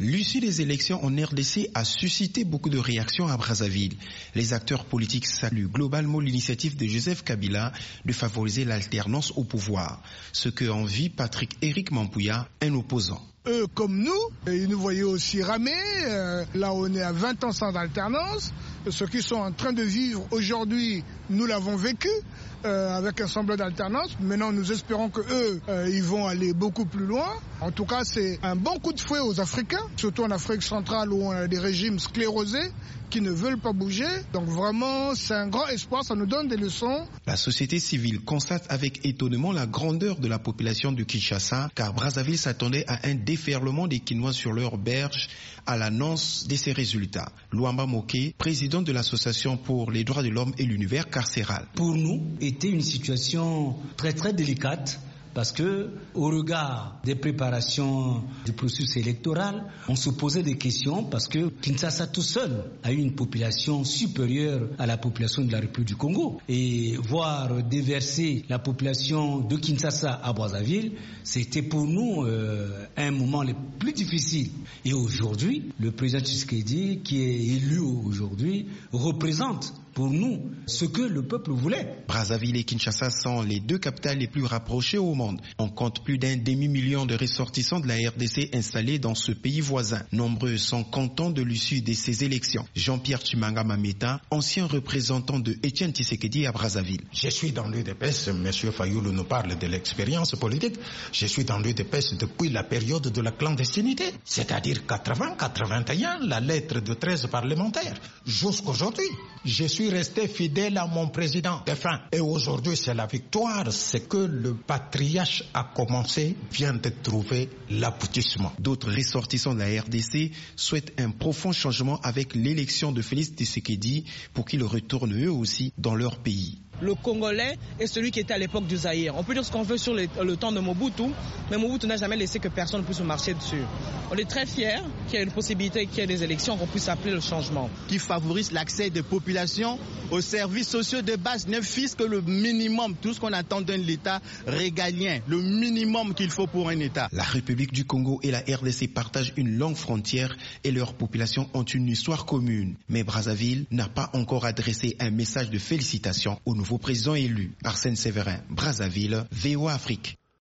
L'issue des élections en RDC a suscité beaucoup de réactions à Brazzaville. Les acteurs politiques saluent globalement l'initiative de Joseph Kabila de favoriser l'alternance au pouvoir, ce que envie Patrick Éric Mampouya, un opposant eux comme nous, ils nous voyaient aussi ramer. Euh, là, on est à 20 ans sans alternance. Ce qu'ils sont en train de vivre aujourd'hui, nous l'avons vécu euh, avec un semblant d'alternance. Maintenant, nous espérons que eux, euh, ils vont aller beaucoup plus loin. En tout cas, c'est un bon coup de fouet aux Africains, surtout en Afrique centrale où on a des régimes sclérosés qui ne veulent pas bouger. Donc vraiment, c'est un grand espoir, ça nous donne des leçons. La société civile constate avec étonnement la grandeur de la population de Kinshasa, car Brazzaville s'attendait à un déferlement des Quinois sur leur berge à l'annonce de ces résultats. Luamba Moke, président de l'association pour les droits de l'homme et l'univers carcéral. Pour nous, était une situation très très délicate parce que, au regard des préparations du processus électoral, on se posait des questions parce que Kinshasa tout seul a eu une population supérieure à la population de la République du Congo. Et voir déverser la population de Kinshasa à Brazzaville, c'était pour nous euh, un moment le plus difficile. Et aujourd'hui, le président Tshisekedi, qui est élu aujourd'hui, représente pour nous ce que le peuple voulait. Brazzaville et Kinshasa sont les deux capitales les plus rapprochées au monde. On compte plus d'un demi-million de ressortissants de la RDC installés dans ce pays voisin. Nombreux sont contents de l'issue de ces élections. Jean-Pierre Chimanga Mameta, ancien représentant de Etienne Tshisekedi à Brazzaville. Je suis dans l'UDPS, M. Fayoulou nous parle de l'expérience politique. Je suis dans l'UDPS depuis la période de la clandestinité, c'est-à-dire 80-81, la lettre de 13 parlementaires. Jusqu'aujourd'hui, je suis resté fidèle à mon président défunt. Et aujourd'hui, c'est la victoire. C'est que le patriarche a commencé, vient de trouver l'aboutissement. D'autres ressortissants de la RDC souhaitent un profond changement avec l'élection de Félix Tshisekedi pour qu'ils retournent eux aussi dans leur pays le Congolais est celui qui était à l'époque du Zaïre. On peut dire ce qu'on veut sur le, temps de Mobutu, mais Mobutu n'a jamais laissé que personne puisse marcher dessus. On est très fiers qu'il y ait une possibilité qu'il y ait des élections, qu'on puisse appeler le changement. Qui favorise l'accès des populations aux services sociaux de base, ne fût que le minimum, tout ce qu'on attend d'un État régalien, le minimum qu'il faut pour un État. La République du Congo et la RDC partagent une longue frontière et leurs populations ont une histoire commune. Mais Brazzaville n'a pas encore adressé un message de félicitations au nouveau président élu, Arsène Séverin, Brazzaville, VOA Afrique.